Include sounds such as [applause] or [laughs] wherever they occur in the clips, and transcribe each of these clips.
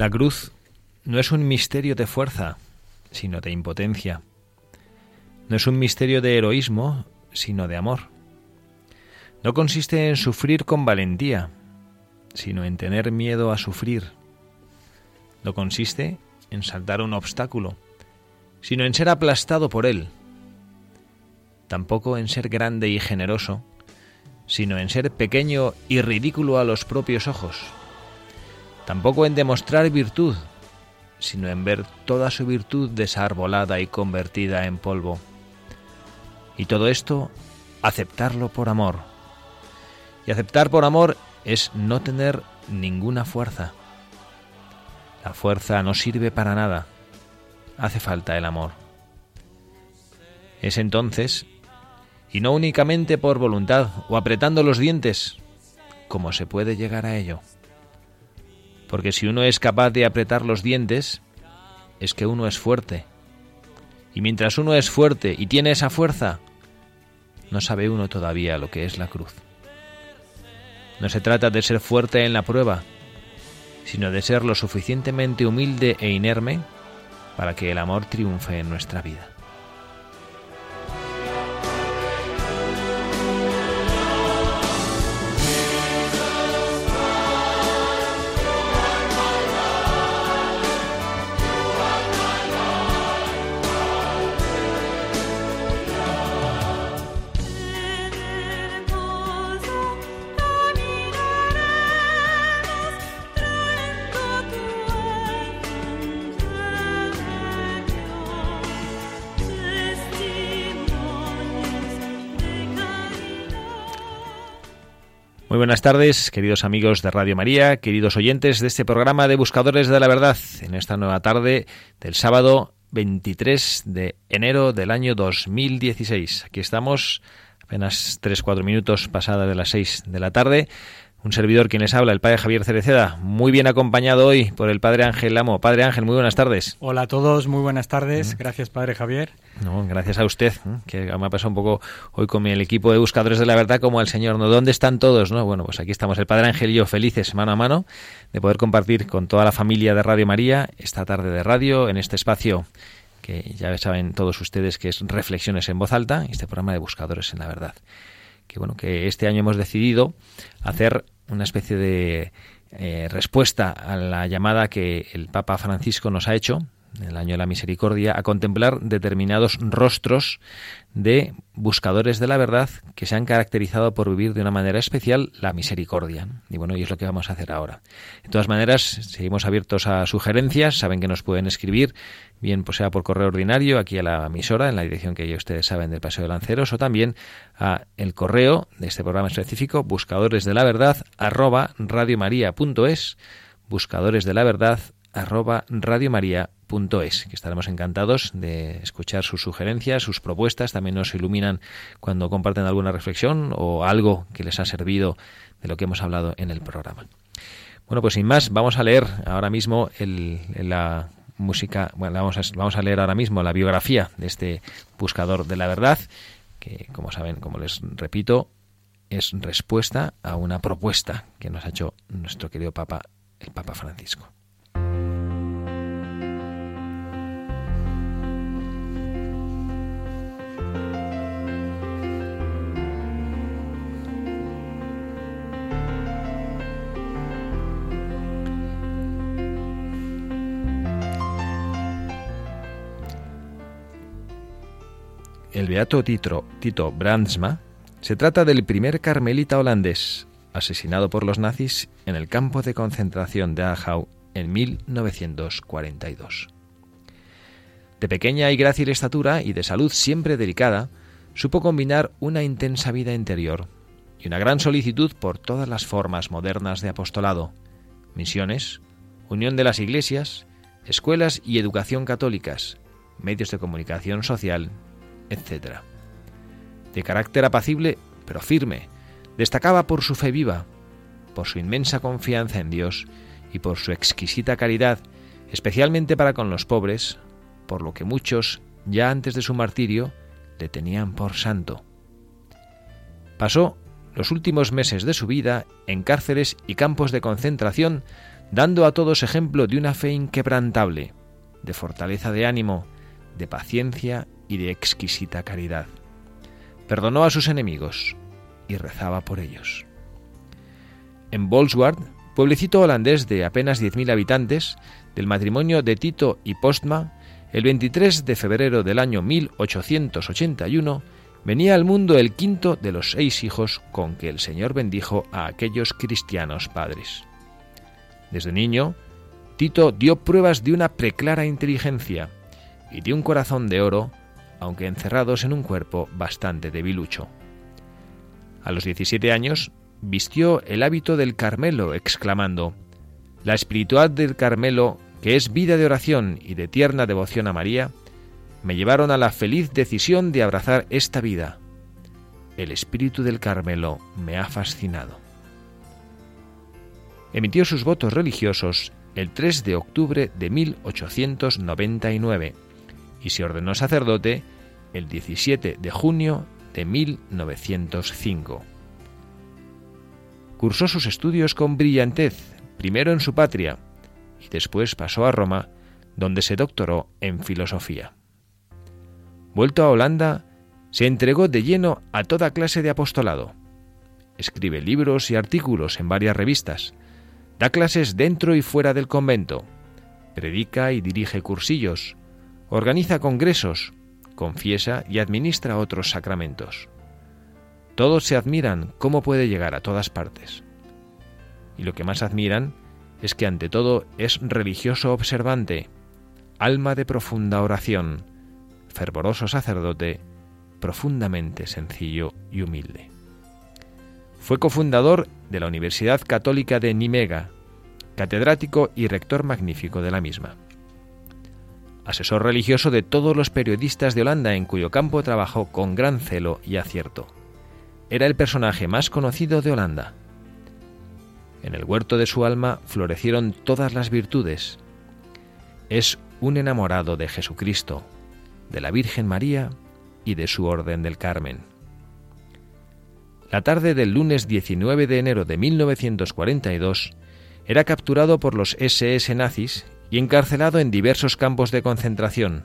La cruz no es un misterio de fuerza, sino de impotencia. No es un misterio de heroísmo, sino de amor. No consiste en sufrir con valentía, sino en tener miedo a sufrir. No consiste en saltar un obstáculo, sino en ser aplastado por él. Tampoco en ser grande y generoso, sino en ser pequeño y ridículo a los propios ojos. Tampoco en demostrar virtud, sino en ver toda su virtud desarbolada y convertida en polvo. Y todo esto, aceptarlo por amor. Y aceptar por amor es no tener ninguna fuerza. La fuerza no sirve para nada. Hace falta el amor. Es entonces, y no únicamente por voluntad o apretando los dientes, como se puede llegar a ello. Porque si uno es capaz de apretar los dientes, es que uno es fuerte. Y mientras uno es fuerte y tiene esa fuerza, no sabe uno todavía lo que es la cruz. No se trata de ser fuerte en la prueba, sino de ser lo suficientemente humilde e inerme para que el amor triunfe en nuestra vida. Buenas tardes, queridos amigos de Radio María, queridos oyentes de este programa de Buscadores de la Verdad, en esta nueva tarde del sábado 23 de enero del año 2016. Aquí estamos, apenas 3-4 minutos pasada de las 6 de la tarde. Un servidor quien les habla, el padre Javier Cereceda, muy bien acompañado hoy por el padre Ángel Lamo. Padre Ángel, muy buenas tardes. Hola a todos, muy buenas tardes. Gracias, Padre Javier. No, gracias a usted, ¿eh? que me ha pasado un poco hoy con el equipo de Buscadores de la Verdad como el Señor, ¿no? ¿Dónde están todos? no Bueno, pues aquí estamos el Padre Ángel y yo felices mano a mano de poder compartir con toda la familia de Radio María esta tarde de radio en este espacio que ya saben todos ustedes que es Reflexiones en Voz Alta, este programa de Buscadores en la Verdad. Que bueno, que este año hemos decidido hacer una especie de eh, respuesta a la llamada que el Papa Francisco nos ha hecho el año de la misericordia, a contemplar determinados rostros de buscadores de la verdad que se han caracterizado por vivir de una manera especial la misericordia. Y bueno, y es lo que vamos a hacer ahora. De todas maneras, seguimos abiertos a sugerencias, saben que nos pueden escribir, bien pues sea por correo ordinario aquí a la emisora, en la dirección que ya ustedes saben del Paseo de Lanceros, o también a el correo de este programa específico, buscadores de la verdad, arroba radiomaria.es, buscadores de la verdad, arroba que estaremos encantados de escuchar sus sugerencias, sus propuestas, también nos iluminan cuando comparten alguna reflexión o algo que les ha servido de lo que hemos hablado en el programa. Bueno, pues sin más, vamos a leer ahora mismo el, la música, bueno, vamos a, vamos a leer ahora mismo la biografía de este buscador de la verdad, que como saben, como les repito, es respuesta a una propuesta que nos ha hecho nuestro querido Papa, el Papa Francisco. El beato Tito, Tito Brandsma se trata del primer carmelita holandés asesinado por los nazis en el campo de concentración de Dachau en 1942. De pequeña y grácil estatura y de salud siempre delicada, supo combinar una intensa vida interior y una gran solicitud por todas las formas modernas de apostolado, misiones, unión de las iglesias, escuelas y educación católicas, medios de comunicación social, etc. De carácter apacible, pero firme, destacaba por su fe viva, por su inmensa confianza en Dios y por su exquisita caridad, especialmente para con los pobres, por lo que muchos, ya antes de su martirio, le tenían por santo. Pasó los últimos meses de su vida en cárceles y campos de concentración, dando a todos ejemplo de una fe inquebrantable, de fortaleza de ánimo, de paciencia y de exquisita caridad. Perdonó a sus enemigos y rezaba por ellos. En Bolsward, pueblecito holandés de apenas 10.000 habitantes, del matrimonio de Tito y Postma, el 23 de febrero del año 1881, venía al mundo el quinto de los seis hijos con que el Señor bendijo a aquellos cristianos padres. Desde niño, Tito dio pruebas de una preclara inteligencia y de un corazón de oro, aunque encerrados en un cuerpo bastante debilucho. A los 17 años vistió el hábito del Carmelo, exclamando, La espiritual del Carmelo, que es vida de oración y de tierna devoción a María, me llevaron a la feliz decisión de abrazar esta vida. El espíritu del Carmelo me ha fascinado. Emitió sus votos religiosos el 3 de octubre de 1899 y se ordenó sacerdote el 17 de junio de 1905. Cursó sus estudios con brillantez, primero en su patria y después pasó a Roma, donde se doctoró en filosofía. Vuelto a Holanda, se entregó de lleno a toda clase de apostolado. Escribe libros y artículos en varias revistas, da clases dentro y fuera del convento, predica y dirige cursillos, organiza congresos, confiesa y administra otros sacramentos. Todos se admiran cómo puede llegar a todas partes. Y lo que más admiran es que ante todo es religioso observante, alma de profunda oración, fervoroso sacerdote, profundamente sencillo y humilde. Fue cofundador de la Universidad Católica de Nimega, catedrático y rector magnífico de la misma. Asesor religioso de todos los periodistas de Holanda en cuyo campo trabajó con gran celo y acierto. Era el personaje más conocido de Holanda. En el huerto de su alma florecieron todas las virtudes. Es un enamorado de Jesucristo, de la Virgen María y de su Orden del Carmen. La tarde del lunes 19 de enero de 1942 era capturado por los SS nazis y encarcelado en diversos campos de concentración.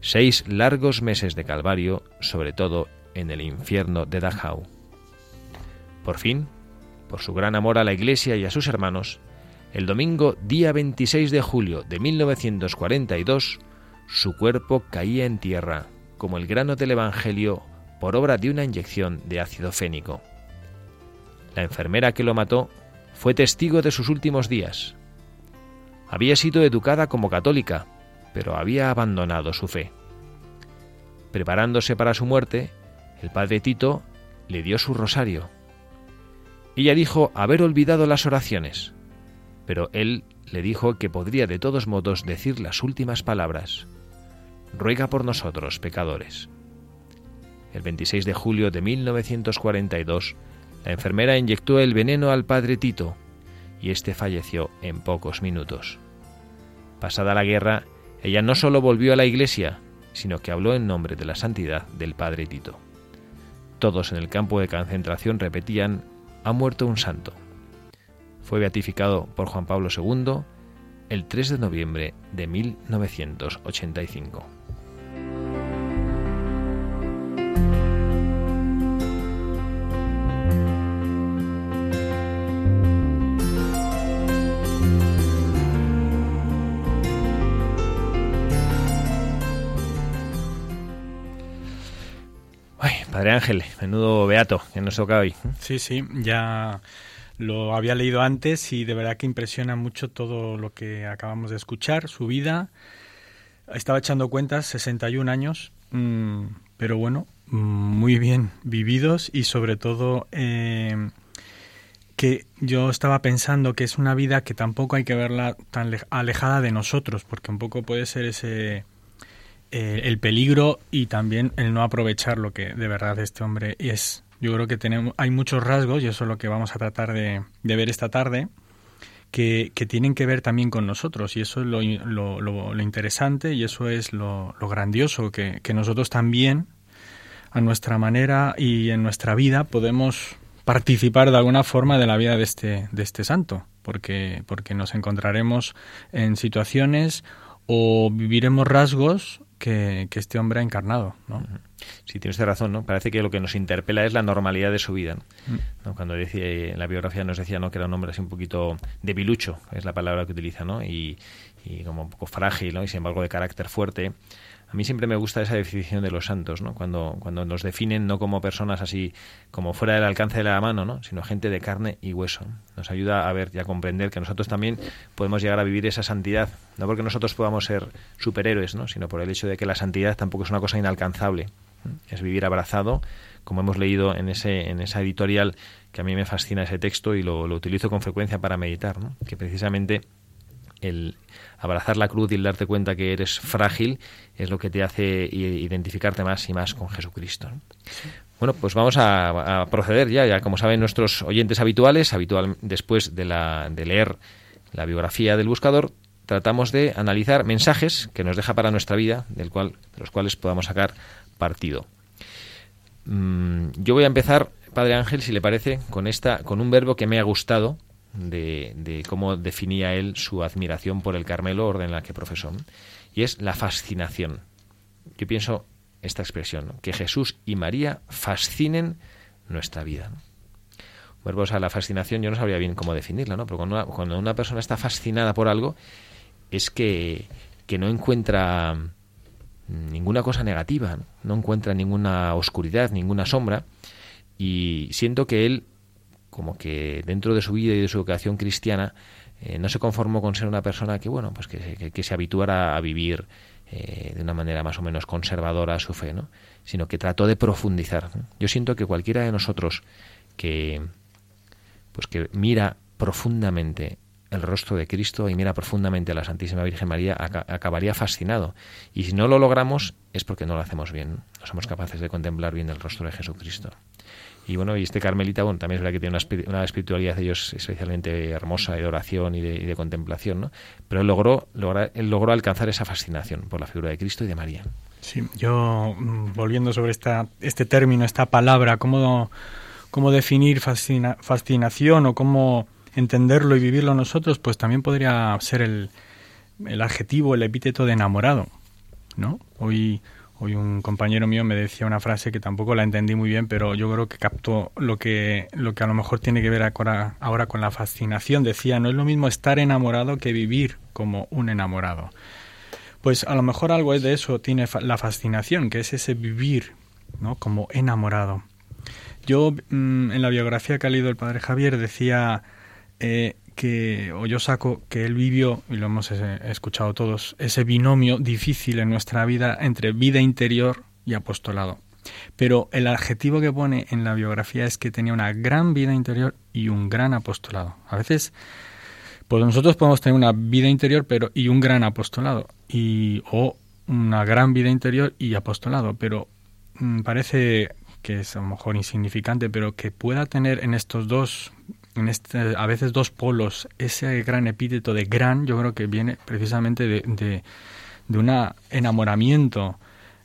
Seis largos meses de calvario, sobre todo en el infierno de Dachau. Por fin, por su gran amor a la Iglesia y a sus hermanos, el domingo día 26 de julio de 1942, su cuerpo caía en tierra, como el grano del Evangelio, por obra de una inyección de ácido fénico. La enfermera que lo mató fue testigo de sus últimos días. Había sido educada como católica, pero había abandonado su fe. Preparándose para su muerte, el padre Tito le dio su rosario. Ella dijo haber olvidado las oraciones, pero él le dijo que podría de todos modos decir las últimas palabras. Ruega por nosotros, pecadores. El 26 de julio de 1942, la enfermera inyectó el veneno al padre Tito y éste falleció en pocos minutos. Pasada la guerra, ella no solo volvió a la iglesia, sino que habló en nombre de la santidad del padre Tito. Todos en el campo de concentración repetían, ha muerto un santo. Fue beatificado por Juan Pablo II el 3 de noviembre de 1985. Padre Ángel, menudo beato que nos toca hoy. Sí, sí, ya lo había leído antes y de verdad que impresiona mucho todo lo que acabamos de escuchar, su vida. Estaba echando cuentas, 61 años, mm, pero bueno, muy bien vividos y sobre todo eh, que yo estaba pensando que es una vida que tampoco hay que verla tan lej- alejada de nosotros, porque un poco puede ser ese eh, el peligro y también el no aprovechar lo que de verdad este hombre es. Yo creo que tenemos, hay muchos rasgos, y eso es lo que vamos a tratar de, ver esta tarde, que, que tienen que ver también con nosotros, y eso es lo, lo- lo- lo interesante y eso es lo, lo grandioso, que, que nosotros también, a nuestra manera y en nuestra vida, podemos participar de alguna forma de la vida de este, de este santo, porque, porque nos encontraremos en situaciones o viviremos rasgos que, que este hombre ha encarnado. ¿no? Sí, tienes razón, ¿no? Parece que lo que nos interpela es la normalidad de su vida. ¿no? Mm. ¿No? Cuando decía, en la biografía nos decía ¿no? que era un hombre así un poquito debilucho, es la palabra que utiliza, ¿no? Y, y como un poco frágil, ¿no? Y sin embargo de carácter fuerte. A mí siempre me gusta esa definición de los santos, ¿no? Cuando, cuando nos definen no como personas así, como fuera del alcance de la mano, ¿no? Sino gente de carne y hueso. Nos ayuda a ver y a comprender que nosotros también podemos llegar a vivir esa santidad. No porque nosotros podamos ser superhéroes, ¿no? Sino por el hecho de que la santidad tampoco es una cosa inalcanzable. Es vivir abrazado, como hemos leído en, ese, en esa editorial, que a mí me fascina ese texto y lo, lo utilizo con frecuencia para meditar, ¿no? Que precisamente el abrazar la cruz y el darte cuenta que eres frágil es lo que te hace identificarte más y más con Jesucristo. ¿no? Bueno, pues vamos a, a proceder ya, ya como saben nuestros oyentes habituales, habitual después de, la, de leer la biografía del buscador, tratamos de analizar mensajes que nos deja para nuestra vida, del cual, de los cuales podamos sacar partido. Mm, yo voy a empezar, Padre Ángel, si le parece, con esta, con un verbo que me ha gustado de, cómo definía él su admiración por el Carmelo, orden en la que profesó, y es la fascinación. Yo pienso esta expresión, que Jesús y María fascinen nuestra vida. ¿no? Verbo, o sea, la fascinación yo no sabría bien cómo definirla, ¿no? Pero cuando una, persona está fascinada por algo es que, que no encuentra ninguna cosa negativa, no encuentra ninguna oscuridad, ninguna sombra, y siento que él, como que dentro de su vida y de su educación cristiana, eh, no se conformó con ser una persona que, bueno, pues que, que- se habituara a vivir eh, de una manera más o menos conservadora su fe, ¿no? sino que trató de profundizar. Yo siento que cualquiera de nosotros que, pues que mira profundamente el rostro de Cristo y mira profundamente a la Santísima Virgen María, aca- acabaría fascinado. Y si no lo logramos es porque no lo hacemos bien, no somos capaces de contemplar bien el rostro de Jesucristo. Y bueno, y este Carmelita, bueno, también es verdad que tiene una, una espiritualidad de ellos especialmente hermosa, de oración y de, y de contemplación, ¿no? Pero él logró, logra- él logró alcanzar esa fascinación por la figura de Cristo y de María. Sí, yo mm, volviendo sobre esta, este término, esta palabra, cómo, cómo definir fascina- fascinación o cómo entenderlo y vivirlo nosotros, pues también podría ser el, el adjetivo, el epíteto de enamorado, ¿no? Hoy, hoy un compañero mío me decía una frase que tampoco la entendí muy bien, pero yo creo que captó lo que, lo que a lo mejor tiene que ver ahora, ahora con la fascinación. Decía, no es lo mismo estar enamorado que vivir como un enamorado. Pues a lo mejor algo es de eso tiene la fascinación, que es ese vivir, ¿no? Como enamorado. Yo mm, en la biografía que ha leído el padre Javier decía eh, que, o yo saco que él vivió, y lo hemos escuchado todos, ese binomio difícil en nuestra vida entre vida interior y apostolado. Pero el adjetivo que pone en la biografía es que tenía una gran vida interior y un gran apostolado. A veces pues nosotros podemos tener una vida interior pero y un gran apostolado y o una gran vida interior y apostolado, pero mm, parece que es a lo mejor insignificante, pero que pueda tener en estos dos en este, a veces dos polos ese gran epíteto de gran, yo creo que viene precisamente de, de, de un enamoramiento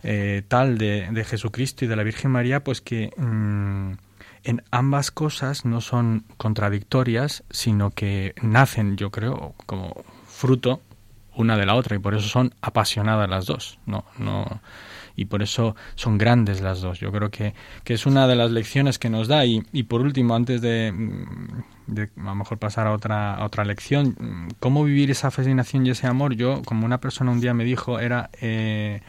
eh, tal de, de Jesucristo y de la Virgen María, pues que mm, en ambas cosas no son contradictorias, sino que nacen, yo creo, como fruto una de la otra y por eso son apasionadas las dos, no, no y por eso son grandes las dos. Yo creo que, que es una de las lecciones que nos da y, y por último, antes de, mm, a lo mejor pasar a otra otra lección, mm, cómo vivir esa fascinación y ese amor. Yo, como una persona un día me dijo, era eh,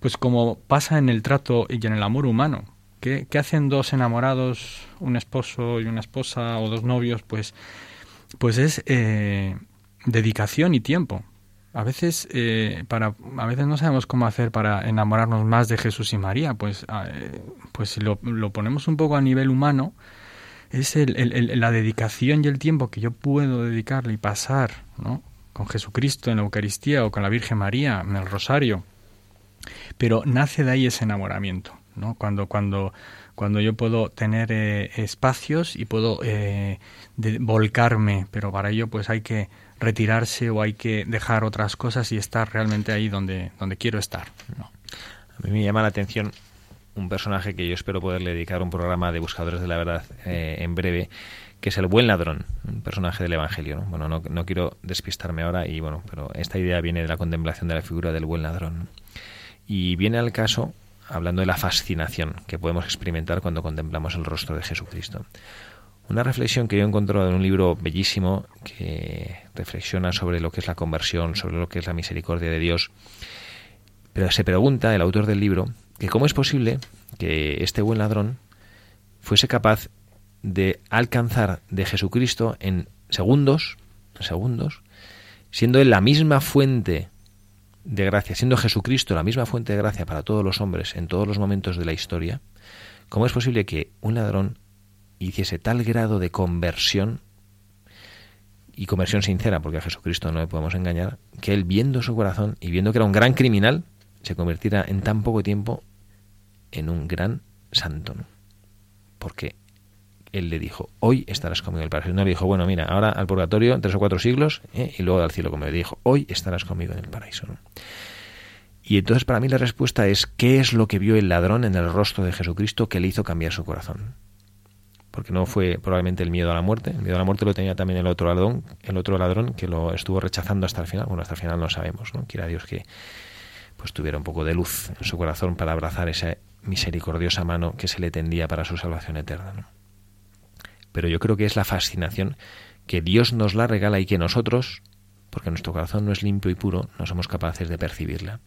pues como pasa en el trato y en el amor humano. ¿Qué, qué hacen dos enamorados, un esposo y una esposa o dos novios? Pues, pues es eh, dedicación y tiempo. A veces, eh, para, a veces no sabemos cómo hacer para enamorarnos más de Jesús y María. Pues, eh, pues si lo, lo ponemos un poco a nivel humano, es el- el- el- la dedicación y el tiempo que yo puedo dedicarle y pasar, ¿no? Con Jesucristo en la Eucaristía o con la Virgen María en el Rosario. Pero nace de ahí ese enamoramiento, ¿no? Cuando, cuando, cuando yo puedo tener eh, espacios y puedo eh, de- volcarme, pero para ello pues hay que retirarse o hay que dejar otras cosas y estar realmente ahí donde, donde quiero estar. ¿no? A mí me llama la atención un personaje que yo espero poderle dedicar un programa de Buscadores de la Verdad eh, en breve, que es el buen ladrón, un personaje del Evangelio. ¿no? Bueno, no, no quiero despistarme ahora, y bueno, pero esta idea viene de la contemplación de la figura del buen ladrón. Y viene al caso hablando de la fascinación que podemos experimentar cuando contemplamos el rostro de Jesucristo. Una reflexión que yo he encontrado en un libro bellísimo que reflexiona sobre lo que es la conversión, sobre lo que es la misericordia de Dios. Pero se pregunta el autor del libro que cómo es posible que este buen ladrón fuese capaz de alcanzar de Jesucristo en segundos, segundos, siendo él la misma fuente de gracia, siendo Jesucristo la misma fuente de gracia para todos los hombres en todos los momentos de la historia, ¿cómo es posible que un ladrón hiciese tal grado de conversión y conversión sincera, porque a Jesucristo no le podemos engañar, que él viendo su corazón y viendo que era un gran criminal, se convirtiera en tan poco tiempo en un gran santo. Porque él le dijo, hoy estarás conmigo en el paraíso. No le dijo, bueno, mira, ahora al purgatorio, tres o cuatro siglos, ¿eh? y luego al cielo, como le dijo, hoy estarás conmigo en el paraíso. Y entonces para mí la respuesta es, ¿qué es lo que vio el ladrón en el rostro de Jesucristo que le hizo cambiar su corazón? Porque no fue probablemente el miedo a la muerte, el miedo a la muerte lo tenía también el otro ladrón, el otro ladrón que lo estuvo rechazando hasta el final. Bueno, hasta el final no sabemos, ¿no? Quiera Dios que pues tuviera un poco de luz en su corazón para abrazar esa misericordiosa mano que se le tendía para su salvación eterna. ¿no? Pero yo creo que es la fascinación que Dios nos la regala y que nosotros, porque nuestro corazón no es limpio y puro, no somos capaces de percibirla.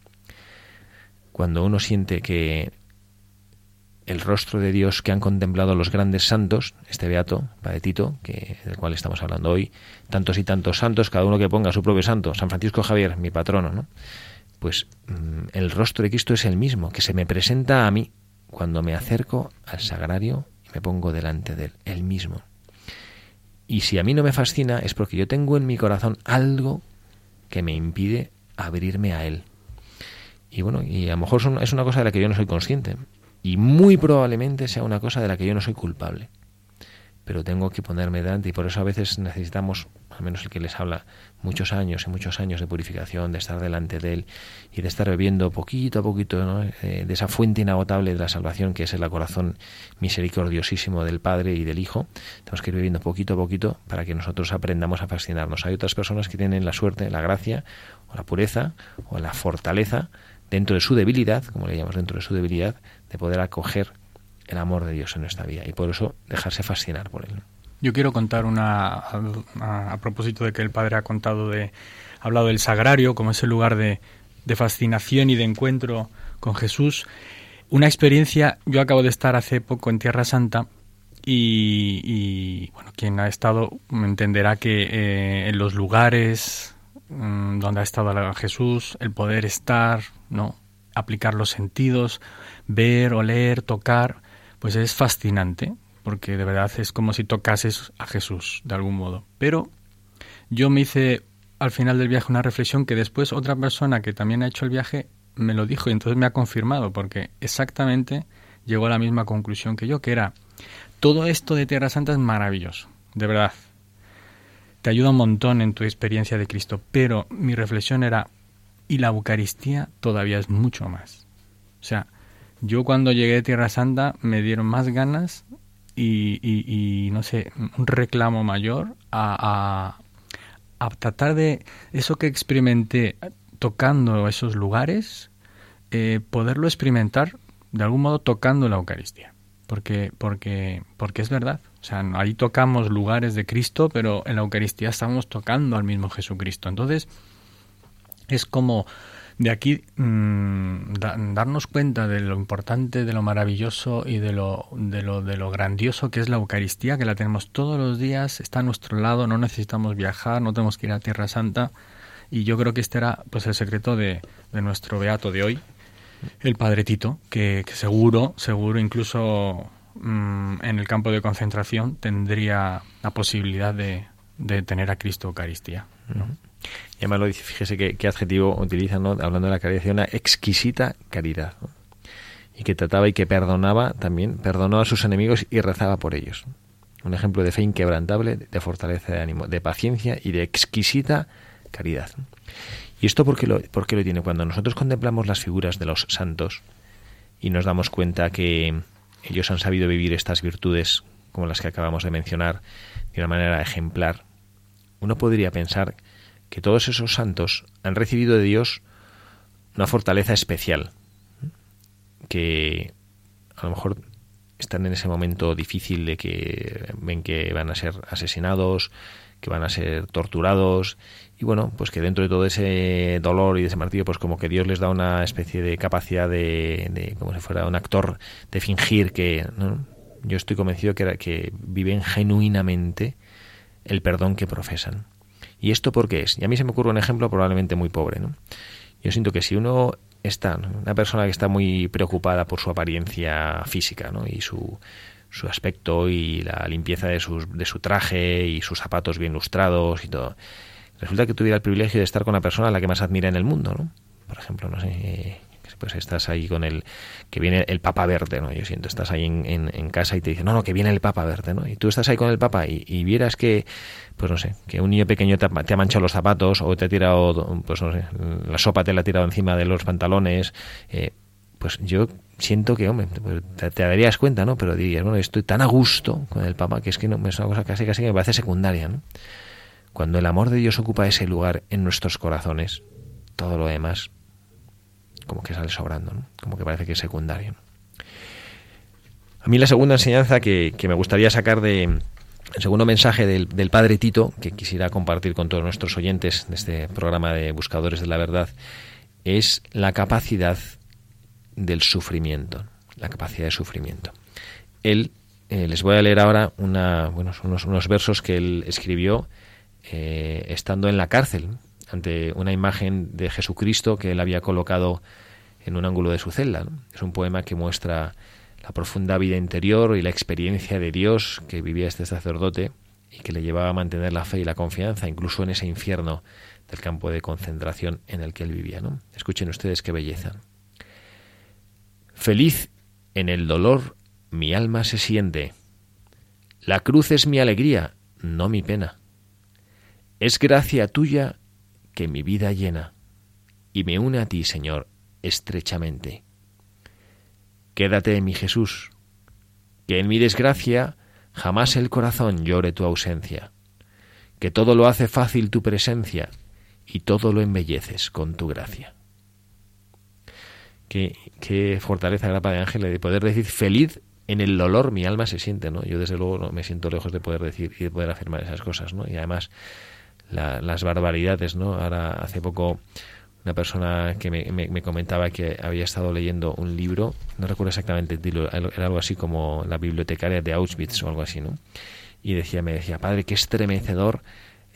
Cuando uno siente que el rostro de Dios que han contemplado los grandes santos, este beato, Padre Tito, que, del cual estamos hablando hoy, tantos y tantos santos, cada uno que ponga su propio santo, San Francisco Javier, mi patrono, ¿no? Pues mm, el rostro de Cristo es el mismo, que se me presenta a mí cuando me acerco al sagrario y me pongo delante de él, el mismo. Y si a mí no me fascina es porque yo tengo en mi corazón algo que me impide abrirme a él. Y bueno, y a lo mejor es una cosa de la que yo no soy consciente. Y muy probablemente sea una cosa de la que yo no soy culpable. Pero tengo que ponerme delante y por eso a veces necesitamos, al menos el que les habla, muchos años y muchos años de purificación, de estar delante de Él y de estar bebiendo poquito a poquito. Eh, de esa fuente inagotable de la salvación que es el corazón misericordiosísimo del Padre y del Hijo. Tenemos que ir bebiendo poquito a poquito para que nosotros aprendamos a fascinarnos. Hay otras personas que tienen la suerte, la gracia o la pureza o la fortaleza dentro de su debilidad, como le llamamos dentro de su debilidad, de poder acoger el amor de Dios en nuestra vida y por eso dejarse fascinar por él. Yo quiero contar una a, a propósito de que el padre ha contado de ha hablado del sagrario como ese lugar de, de fascinación y de encuentro con Jesús. Una experiencia, yo acabo de estar hace poco en Tierra Santa y, y, bueno, quien ha estado entenderá que eh, en los lugares mm, donde ha estado Jesús, el poder estar, no, aplicar los sentidos, ver, oler, tocar, pues es fascinante, porque de verdad es como si tocases a Jesús de algún modo. Pero yo me hice al final del viaje una reflexión que después otra persona que también ha hecho el viaje me lo dijo y entonces me ha confirmado, porque exactamente llegó a la misma conclusión que yo, que era, todo esto de Tierra Santa es maravilloso, de verdad. Te ayuda un montón en tu experiencia de Cristo, pero mi reflexión era, y la Eucaristía todavía es mucho más. O sea, yo cuando llegué a Tierra Santa me dieron más ganas y, no sé, un reclamo mayor a, a, a tratar de eso que experimenté tocando esos lugares, eh, poderlo experimentar de algún modo tocando la Eucaristía. Porque, porque, porque es verdad. O sea, ahí tocamos lugares de Cristo, pero en la Eucaristía estamos tocando al mismo Jesucristo. Entonces, es como de aquí mm, da- darnos cuenta de lo importante, de lo maravilloso y de lo, de, lo, de lo grandioso que es la Eucaristía, que la tenemos todos los días, está a nuestro lado, no necesitamos viajar, no tenemos que ir a Tierra Santa. Y yo creo que este era pues el secreto de, de nuestro beato de hoy, el Padre Tito, que, seguro, seguro incluso mm, en el campo de concentración tendría la posibilidad de, de tener a Cristo Eucaristía. ¿no? Lo dice, fíjese qué, qué adjetivo utiliza, ¿no? hablando de la caridad, una exquisita caridad. Y que trataba y que perdonaba también, perdonó a sus enemigos y rezaba por ellos. Un ejemplo de fe inquebrantable, de fortaleza de ánimo, de paciencia y de exquisita caridad. ¿Y esto por qué, lo, por lo tiene? Cuando nosotros contemplamos las figuras de los santos y nos damos cuenta que ellos han sabido vivir estas virtudes como las que acabamos de mencionar de una manera ejemplar, uno podría pensar que todos esos santos han recibido de Dios una fortaleza especial, que a lo mejor están en ese momento difícil de que ven que van a ser asesinados, que van a ser torturados y bueno, pues que dentro de todo ese dolor y de ese martirio, pues como que Dios les da una especie de capacidad de, de como si fuera un actor, de fingir que yo estoy convencido que, que viven genuinamente el perdón que profesan. ¿Y esto por qué es? Y a mí se me ocurre un ejemplo probablemente muy pobre. ¿no? Yo siento que si uno está, ¿no? una persona que está muy preocupada por su apariencia física ¿no? y su, su aspecto y la limpieza de, sus, de su traje y sus zapatos bien lustrados y todo, resulta que tuviera el privilegio de estar con la persona a la que más admira en el mundo, ¿no? Por ejemplo, no sé, eh, pues estás ahí con el que viene el Papa Verde, ¿no? Yo siento, estás ahí en, casa y te dicen, no, no, que viene el Papa Verde, ¿no? Y tú estás ahí con el Papa y, vieras que, pues no sé, que un niño pequeño te ha, manchado los zapatos o te ha tirado, pues no sé, la sopa te la ha tirado encima de los pantalones, eh, pues yo siento que, hombre, te, te, darías cuenta, ¿no? Pero dirías, bueno, estoy tan a gusto con el Papa que es que no, es una cosa casi, casi que me parece secundaria, ¿no? Cuando el amor de Dios ocupa ese lugar en nuestros corazones, todo lo demás como que sale sobrando, ¿no? como que parece que es secundario. A mí la segunda enseñanza que, que, me gustaría sacar de el segundo mensaje del, del, padre Tito, que quisiera compartir con todos nuestros oyentes de este programa de Buscadores de la Verdad, es la capacidad del sufrimiento, la capacidad de sufrimiento. Él, eh, les voy a leer ahora una, unos, unos versos que él escribió eh, estando en la cárcel, ante una imagen de Jesucristo que él había colocado en un ángulo de su celda. Es un poema que muestra la profunda vida interior y la experiencia de Dios que vivía este sacerdote y que le llevaba a mantener la fe y la confianza, incluso en ese infierno del campo de concentración en el que él vivía. Escuchen ustedes qué belleza. Feliz en el dolor mi alma se siente. La cruz es mi alegría, no mi pena. Es gracia tuya que mi vida llena y me une a ti, Señor, estrechamente. Quédate, mi Jesús, que en mi desgracia jamás el corazón llore tu ausencia, que todo lo hace fácil tu presencia y todo lo embelleces con tu gracia. Qué, qué fortaleza la Padre Ángel de poder decir feliz en el dolor mi alma se siente, ¿no? Yo desde luego no me siento lejos de poder decir y de poder afirmar esas cosas, ¿no? Y además la, las barbaridades, ¿no? Ahora hace poco una persona que me, me, me, comentaba que había estado leyendo un libro, no recuerdo exactamente el título, era algo así como la bibliotecaria de Auschwitz o algo así, ¿no? Y decía, me decía, padre, qué estremecedor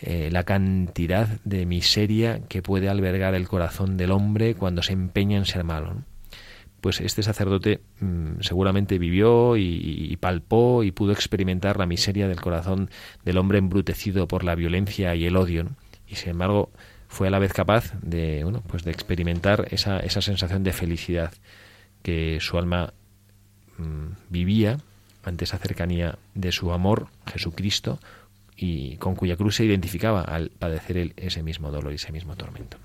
eh, la cantidad de miseria que puede albergar el corazón del hombre cuando se empeña en ser malo. ¿no? Pues este sacerdote mmm, seguramente vivió y, palpó y pudo experimentar la miseria del corazón del hombre embrutecido por la violencia y el odio. Y sin embargo fue a la vez capaz de, bueno, pues de experimentar esa, esa sensación de felicidad que su alma mmm, vivía ante esa cercanía de su amor, Jesucristo, y con cuya cruz se identificaba al padecer él ese mismo dolor y ese mismo tormento.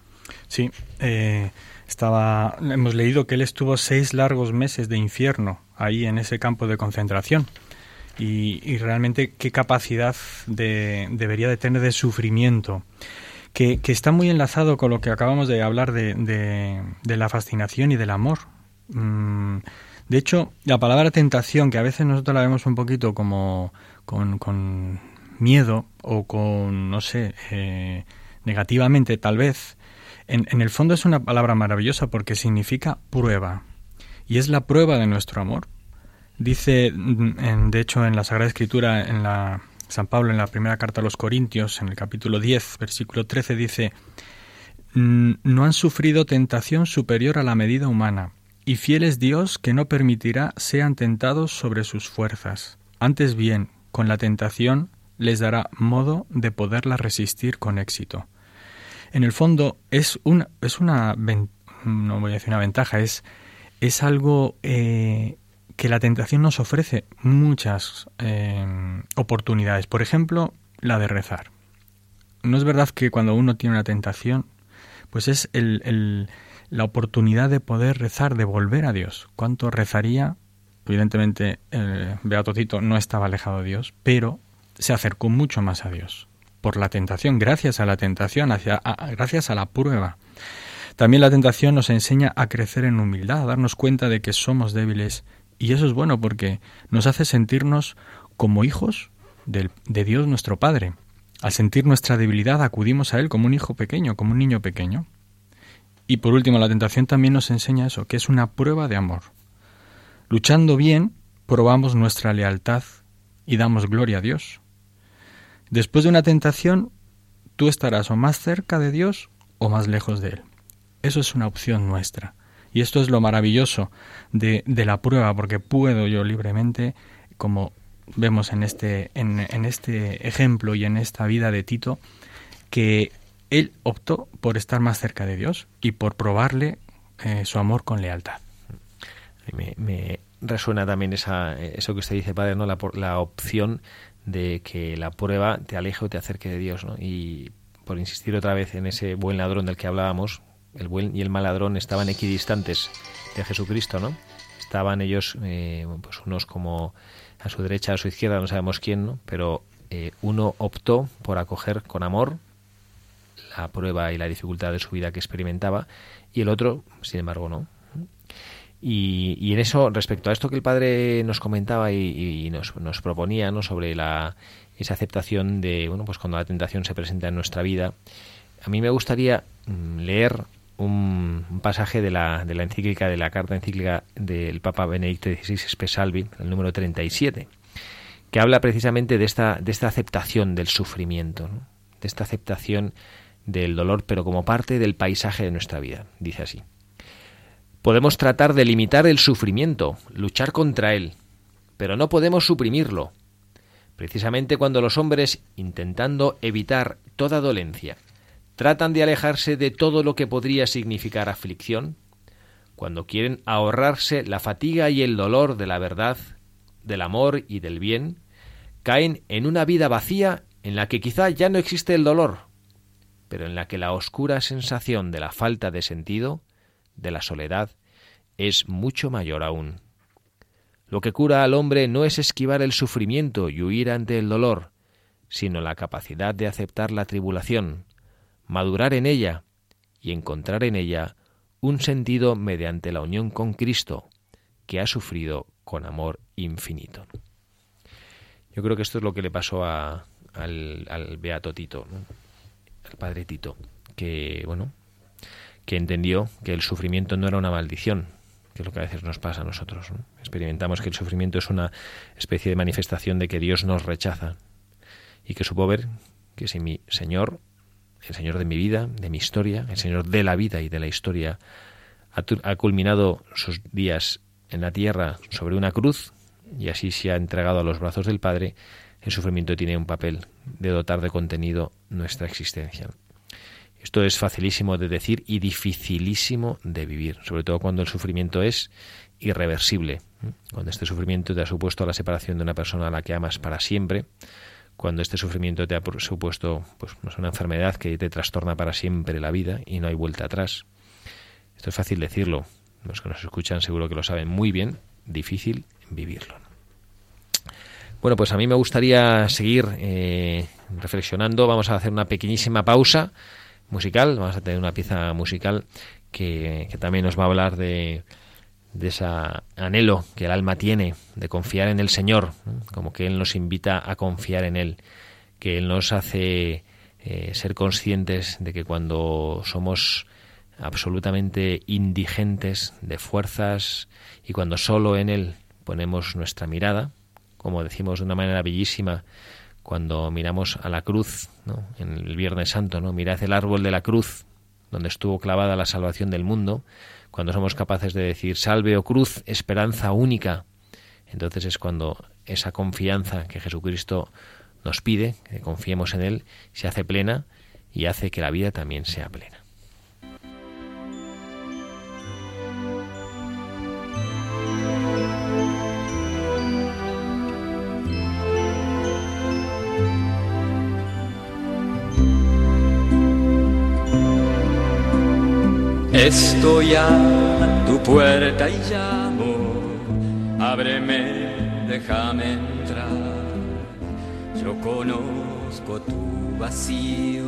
Sí, eh, estaba, hemos leído que él estuvo seis largos meses de infierno ahí en ese campo de concentración. Y, y realmente qué capacidad de, debería de tener de sufrimiento, que, que, está muy enlazado con lo que acabamos de hablar de, de, de la fascinación y del amor. Mm, de hecho, la palabra tentación, que a veces nosotros la vemos un poquito como con, con miedo o con, no sé, eh, negativamente tal vez, en, el fondo es una palabra maravillosa porque significa prueba. Y es la prueba de nuestro amor. Dice, en, de hecho, en la Sagrada Escritura, en la San Pablo, en la primera carta a los Corintios, en el capítulo 10, versículo 13, dice, no han sufrido tentación superior a la medida humana, Y fiel es Dios que no permitirá sean tentados sobre sus fuerzas. Antes bien, con la tentación les dará modo de poderla resistir con éxito. En el fondo es una, es una no voy a decir una ventaja, es, es algo eh, que la tentación nos ofrece muchas eh, oportunidades. Por ejemplo, la de rezar. No es verdad que cuando uno tiene una tentación, pues es el, el- la oportunidad de poder rezar, de volver a Dios. ¿Cuánto rezaría? Evidentemente, Beato Tito no estaba alejado de Dios, pero se acercó mucho más a Dios por la tentación, gracias a la tentación, hacia, gracias a la prueba. También la tentación nos enseña a crecer en humildad, a darnos cuenta de que somos débiles y eso es bueno porque nos hace sentirnos como hijos del- de Dios nuestro Padre. Al sentir nuestra debilidad acudimos a Él como un hijo pequeño, como un niño pequeño. Y por último, la tentación también nos enseña eso, que es una prueba de amor. Luchando bien, probamos nuestra lealtad y damos gloria a Dios. Después de una tentación, tú estarás o más cerca de Dios o más lejos de Él. Eso es una opción nuestra. Y esto es lo maravilloso de, de la prueba, porque puedo yo libremente, como vemos en este, en, este ejemplo y en esta vida de Tito, que él optó por estar más cerca de Dios y por probarle eh, su amor con lealtad. Me, me resuena también esa, eso que usted dice, padre, ¿no? La, la opción de que la prueba te aleje o te acerque de Dios, ¿no? Y por insistir otra vez en ese buen ladrón del que hablábamos, el buen y el mal ladrón estaban equidistantes de Jesucristo, ¿no? Estaban ellos, eh, pues unos como a su derecha, a su izquierda, no sabemos quién, ¿no? Pero eh, uno optó por acoger con amor la prueba y la dificultad de su vida que experimentaba y el otro, sin embargo, no. Y, en eso, respecto a esto que el padre nos comentaba y, y nos, nos proponía, ¿no? Sobre la, esa aceptación de, bueno, pues cuando la tentación se presenta en nuestra vida, a mí me gustaría mm, leer un, un pasaje de la, de la encíclica, de la carta encíclica del Papa Benedicto XVI Spesalvi, el número 37, que habla precisamente de esta, de esta aceptación del sufrimiento, ¿no? de esta aceptación del dolor, pero como parte del paisaje de nuestra vida. Dice así. Podemos tratar de limitar el sufrimiento, luchar contra él, pero no podemos suprimirlo. Precisamente cuando los hombres, intentando evitar toda dolencia, tratan de alejarse de todo lo que podría significar aflicción, cuando quieren ahorrarse la fatiga y el dolor de la verdad, del amor y del bien, caen en una vida vacía en la que quizá ya no existe el dolor, pero en la que la oscura sensación de la falta de sentido, de la soledad, es mucho mayor aún. Lo que cura al hombre no es esquivar el sufrimiento y huir ante el dolor, sino la capacidad de aceptar la tribulación, madurar en ella y encontrar en ella un sentido mediante la unión con Cristo, que ha sufrido con amor infinito. Yo creo que esto es lo que le pasó a, al, al Beato Tito, al padre Tito, que bueno, que entendió que el sufrimiento no era una maldición, que es lo que a veces nos pasa a nosotros. ¿no? Experimentamos que el sufrimiento es una especie de manifestación de que Dios nos rechaza y que supo ver que si mi Señor, el Señor de mi vida, de mi historia, el Señor de la vida y de la historia, ha culminado sus días en la tierra sobre una cruz y así se ha entregado a los brazos del Padre, el sufrimiento tiene un papel de dotar de contenido nuestra existencia. Esto es facilísimo de decir y dificilísimo de vivir, sobre todo cuando el sufrimiento es irreversible, cuando este sufrimiento te ha supuesto la separación de una persona a la que amas para siempre, cuando este sufrimiento te ha supuesto pues, una enfermedad que te trastorna para siempre la vida y no hay vuelta atrás. Esto es fácil decirlo, los que nos escuchan seguro que lo saben muy bien, difícil vivirlo. Bueno, pues a mí me gustaría seguir eh, reflexionando. Vamos a hacer una pequeñísima pausa musical. Vamos a tener una pieza musical que, que también nos va a hablar de, de ese anhelo que el alma tiene de confiar en el Señor, como que Él nos invita a confiar en Él, que Él nos hace eh, ser conscientes de que cuando somos absolutamente indigentes de fuerzas y cuando solo en Él ponemos nuestra mirada, como decimos de una manera bellísima cuando miramos a la cruz, en el Viernes Santo, ¿no? mirad el árbol de la cruz, donde estuvo clavada la salvación del mundo, cuando somos capaces de decir salve o cruz, esperanza única, entonces es cuando esa confianza que Jesucristo nos pide, que confiemos en Él, se hace plena y hace que la vida también sea plena. Estoy a tu puerta y llamo, ábreme, déjame entrar. Yo conozco tu vacío,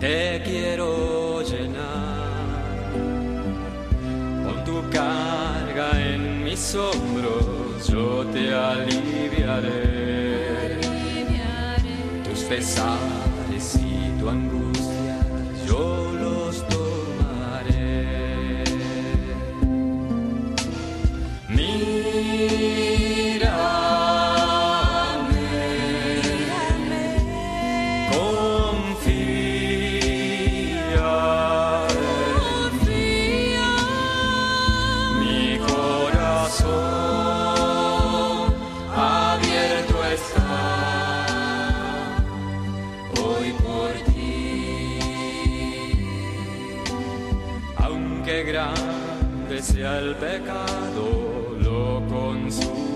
te quiero llenar. Con tu carga en mis hombros, yo te aliviaré. Tus pesares y tu angustia, grande sea el pecado, lo consumiré.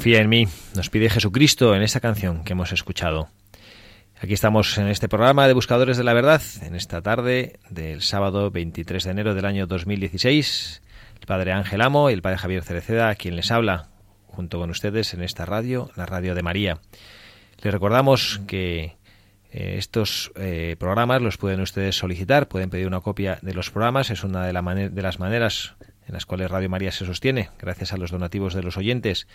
Confía en mí, nos pide Jesucristo en esta canción que hemos escuchado. Aquí estamos en este programa de Buscadores de la Verdad, en esta tarde del sábado 23 de enero del año 2016. El padre Ángel Amo y el padre Javier Cereceda, quien les habla, junto con ustedes en esta radio, la radio de María. Les recordamos que eh, estos eh, programas los pueden ustedes solicitar, pueden pedir una copia de los programas, es una de, la de las maneras en las cuales Radio María se sostiene, gracias a los donativos de los oyentes.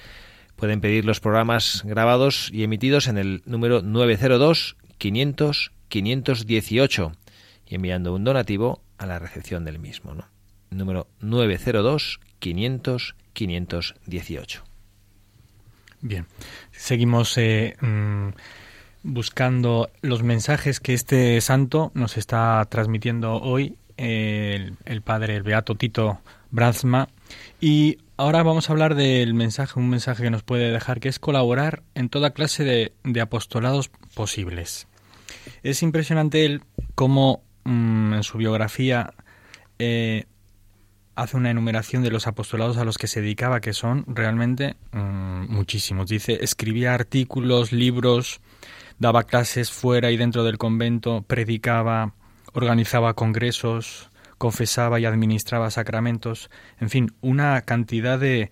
Pueden pedir los programas grabados y emitidos en el número 902 500 518 y enviando un donativo a la recepción del mismo. ¿no? Número 902 500 518. Bien, seguimos eh, mm, buscando los mensajes que este santo nos está transmitiendo hoy, el, el padre el beato Tito Brasma. Y ahora vamos a hablar del mensaje, un mensaje que nos puede dejar, que es colaborar en toda clase de, apostolados posibles. Es impresionante él cómo mm, en su biografía eh, hace una enumeración de los apostolados a los que se dedicaba, que son realmente mm, muchísimos. Dice, escribía artículos, libros, daba clases fuera y dentro del convento, predicaba, organizaba congresos, confesaba y administraba sacramentos, en fin, una cantidad de,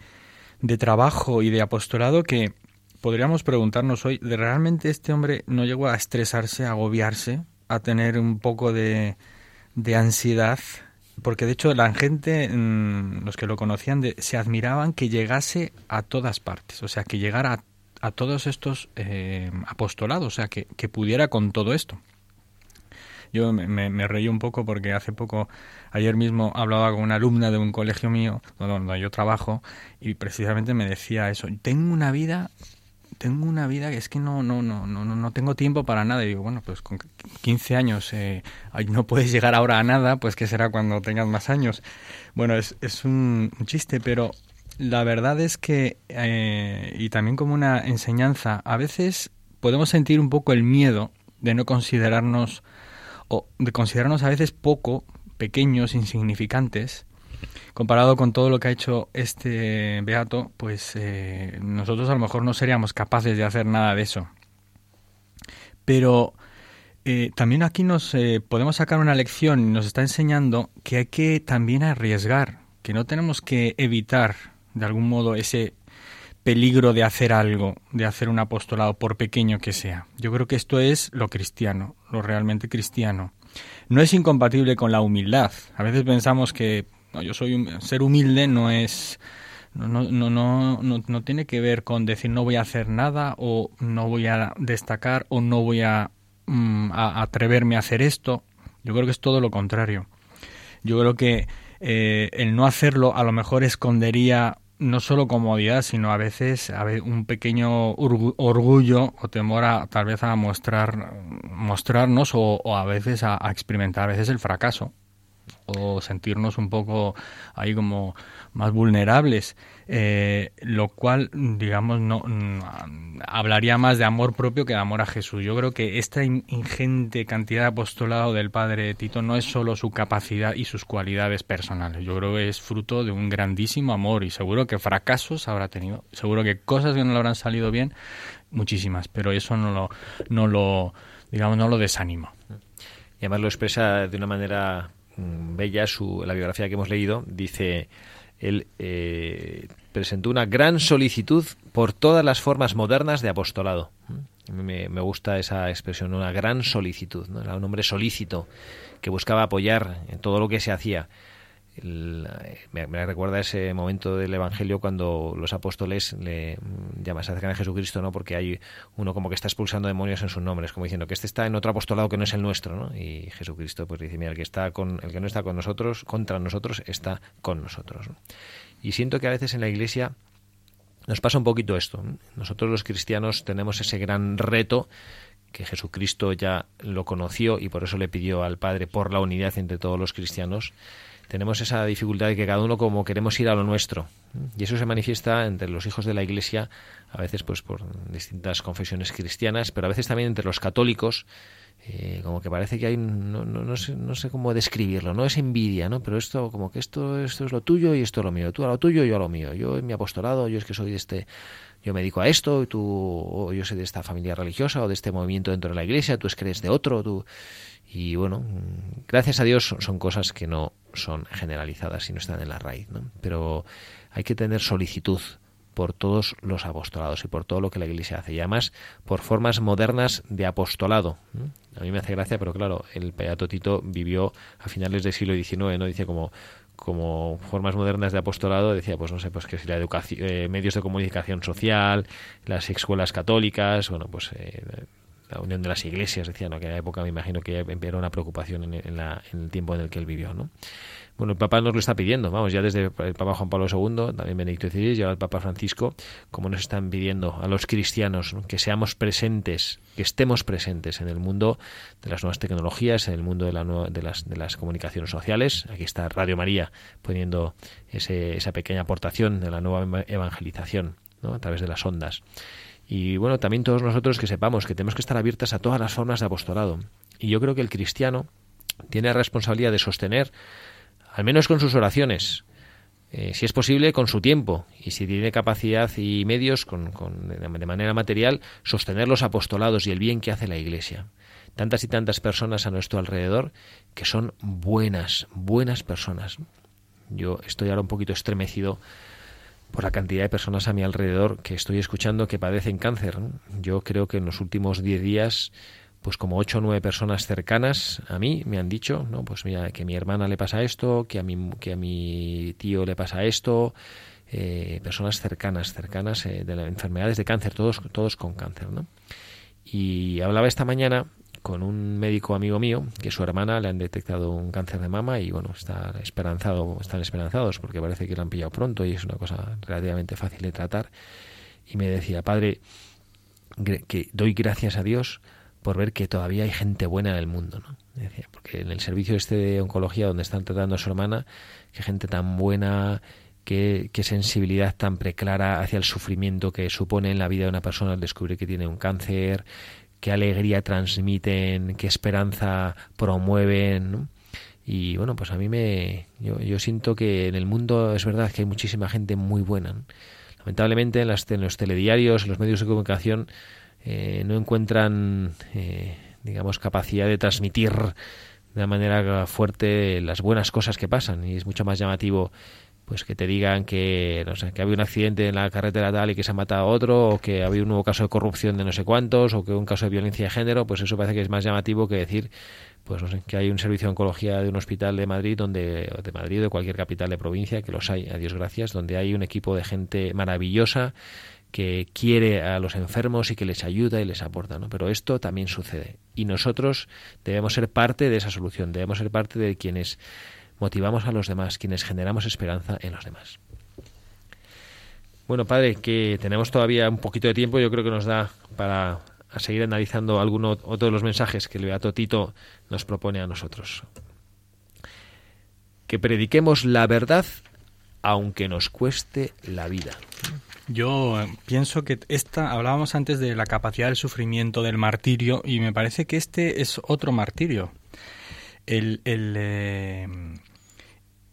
de trabajo y de apostolado que podríamos preguntarnos hoy, ¿de realmente este hombre no llegó a estresarse, a agobiarse, a tener un poco de, de ansiedad? Porque de hecho la gente, mm, los que lo conocían, de- se admiraban que llegase a todas partes, o sea, que llegara a, a todos estos eh, apostolados, o sea, que, que pudiera con todo esto. Yo me, reí un poco porque hace poco, ayer mismo, hablaba con una alumna de un colegio mío, donde yo trabajo, y precisamente me decía eso. Tengo una vida, tengo una vida que es que no, no, no, no, no tengo tiempo para nada. Y digo, bueno, pues con 15 años eh, no puedes llegar ahora a nada, pues que será cuando tengas más años. Bueno, es, es un, un chiste, pero la verdad es que, eh, y también como una enseñanza, a veces podemos sentir un poco el miedo de no considerarnos o de considerarnos a veces poco, pequeños, insignificantes, comparado con todo lo que ha hecho este beato, pues eh, nosotros a lo mejor no seríamos capaces de hacer nada de eso. Pero eh, también aquí nos eh, podemos sacar una lección y nos está enseñando que hay que también arriesgar, que no tenemos que evitar de algún modo ese peligro de hacer algo, de hacer un apostolado, por pequeño que sea. Yo creo que esto es lo cristiano, lo realmente cristiano. No es incompatible con la humildad. A veces pensamos que yo soy un, ser humilde no es no, no, no, no, no, no tiene que ver con decir no voy a hacer nada o no voy a destacar o no voy a, mm, a atreverme a hacer esto. Yo creo que es todo lo contrario. Yo creo que eh, el no hacerlo a lo mejor escondería no solo comodidad, sino a veces a un pequeño orgu- orgullo o temor a tal vez a mostrar mostrarnos o, o a veces a, a experimentar a veces el fracaso o sentirnos un poco ahí como más vulnerables, eh, lo cual, digamos, no mm, hablaría más de amor propio que de amor a Jesús. Yo creo que esta in- ingente cantidad de apostolado del padre Tito no es solo su capacidad y sus cualidades personales. Yo creo que es fruto de un grandísimo amor y seguro que fracasos habrá tenido, seguro que cosas que no le habrán salido bien, muchísimas, pero eso no lo, no lo, digamos, no lo desanima. Y además lo expresa de una manera mm, bella su, la biografía que hemos leído. Dice, él eh, presentó una gran solicitud por todas las formas modernas de apostolado. Me, me gusta esa expresión, una gran solicitud. Era un hombre solícito que buscaba apoyar en todo lo que se hacía. Me, recuerda ese momento del Evangelio cuando los apóstoles le mm, llaman, se acercan a Jesucristo, ¿no? Porque hay uno como que está expulsando demonios en sus nombres, como diciendo que este está en otro apostolado que no es el nuestro, ¿no? Y Jesucristo pues dice, mira, el que está con, el que no está con nosotros, contra nosotros, está con nosotros. ¿no? Y siento que a veces en la Iglesia nos pasa un poquito esto. ¿no? Nosotros los cristianos tenemos ese gran reto que Jesucristo ya lo conoció y por eso le pidió al Padre por la unidad entre todos los cristianos. Tenemos esa dificultad de que cada uno como queremos ir a lo nuestro. Y eso se manifiesta entre los hijos de la Iglesia, a veces pues por distintas confesiones cristianas, pero a veces también entre los católicos, eh, como que parece que hay no, no, no, sé, no sé cómo describirlo no es envidia no pero esto como que esto esto es lo tuyo y esto es lo mío. Tú a lo tuyo yo a lo mío. Yo en mi apostolado yo es que soy de este yo me dedico a esto tú o yo soy de esta familia religiosa o de este movimiento dentro de la iglesia tú es que eres de otro tú. Y bueno gracias a Dios son cosas que no son generalizadas y no están en la raíz ¿no? pero hay que tener solicitud por todos los apostolados y por todo lo que la Iglesia hace y además por formas modernas de apostolado. A mí me hace gracia, pero claro, el Beato Tito vivió a finales del siglo XIX, ¿no? Dice como como formas modernas de apostolado decía pues no sé pues que si la educación eh, medios de comunicación social las escuelas católicas bueno pues eh, la unión de las iglesias decía en la época me imagino que era una preocupación en, en, la, en el tiempo en el que él vivió no Bueno, el Papa nos lo está pidiendo, vamos, ya desde el Papa Juan Pablo II, también Benedicto XVI, ya el Papa Francisco, como nos están pidiendo a los cristianos ¿no? que seamos presentes, que estemos presentes en el mundo de las nuevas tecnologías, en el mundo de, de, las, de las comunicaciones sociales. Aquí está Radio María poniendo ese- esa pequeña aportación de la nueva eva- evangelización ¿no? a través de las ondas. Y bueno, también todos nosotros que sepamos que tenemos que estar abiertas a todas las formas de apostolado. Y yo creo que el cristiano tiene la responsabilidad de sostener, al menos con sus oraciones, eh, si es posible, con su tiempo, y si tiene capacidad y medios, con, con- de de manera material, sostener los apostolados y el bien que hace la Iglesia. Tantas y tantas personas a nuestro alrededor que son buenas, buenas personas. Yo estoy ahora un poquito estremecido por la cantidad de personas a mi alrededor que estoy escuchando que padecen cáncer. Yo creo que en los últimos 10 días, pues como ocho o nueve personas cercanas a mí me han dicho, no, pues mira, que a mi hermana le pasa esto, que a mi, que a mi tío le pasa esto, eh, personas cercanas, cercanas eh, de las enfermedades de cáncer, todos, todos con cáncer, ¿no? Y hablaba esta mañana con un médico amigo mío que su hermana le han detectado un cáncer de mama y bueno, está esperanzado, están esperanzados porque parece que lo han pillado pronto y es una cosa relativamente fácil de tratar. Y me decía, padre, que doy gracias a Dios por ver que todavía hay gente buena en el mundo, ¿no? Decía, porque en el servicio este de oncología donde están tratando a su hermana, qué gente tan buena, qué, qué sensibilidad tan preclara hacia el sufrimiento que supone en la vida de una persona al descubrir que tiene un cáncer, qué alegría transmiten, qué esperanza promueven. Y bueno, pues a mí me. Yo, siento que en el mundo es verdad que hay muchísima gente muy buena. Lamentablemente en, las, en los telediarios, en los medios de comunicación, eh, no encuentran, eh, digamos, capacidad de transmitir de una manera fuerte las buenas cosas que pasan. Y es mucho más llamativo pues que te digan que no sé que ha habido un accidente en la carretera tal y que se ha matado otro o que ha habido un nuevo caso de corrupción de no sé cuántos o que un caso de violencia de género pues eso parece que es más llamativo que decir pues no sé que hay un servicio de oncología de un hospital de Madrid donde o de Madrid o de cualquier capital de provincia que los hay a Dios gracias donde hay un equipo de gente maravillosa que quiere a los enfermos y que les ayuda y les aporta, ¿no? Pero esto también sucede y nosotros debemos ser parte de esa solución, debemos ser parte de quienes motivamos a los demás, quienes generamos esperanza en los demás. Bueno, padre, que tenemos todavía un poquito de tiempo, yo creo que nos da para seguir analizando alguno otro de los mensajes que el Beato Tito nos propone a nosotros. Que prediquemos la verdad aunque nos cueste la vida. Yo eh, pienso que esta, hablábamos antes de la capacidad del sufrimiento, del martirio, y me parece que este es otro martirio. El, el, eh,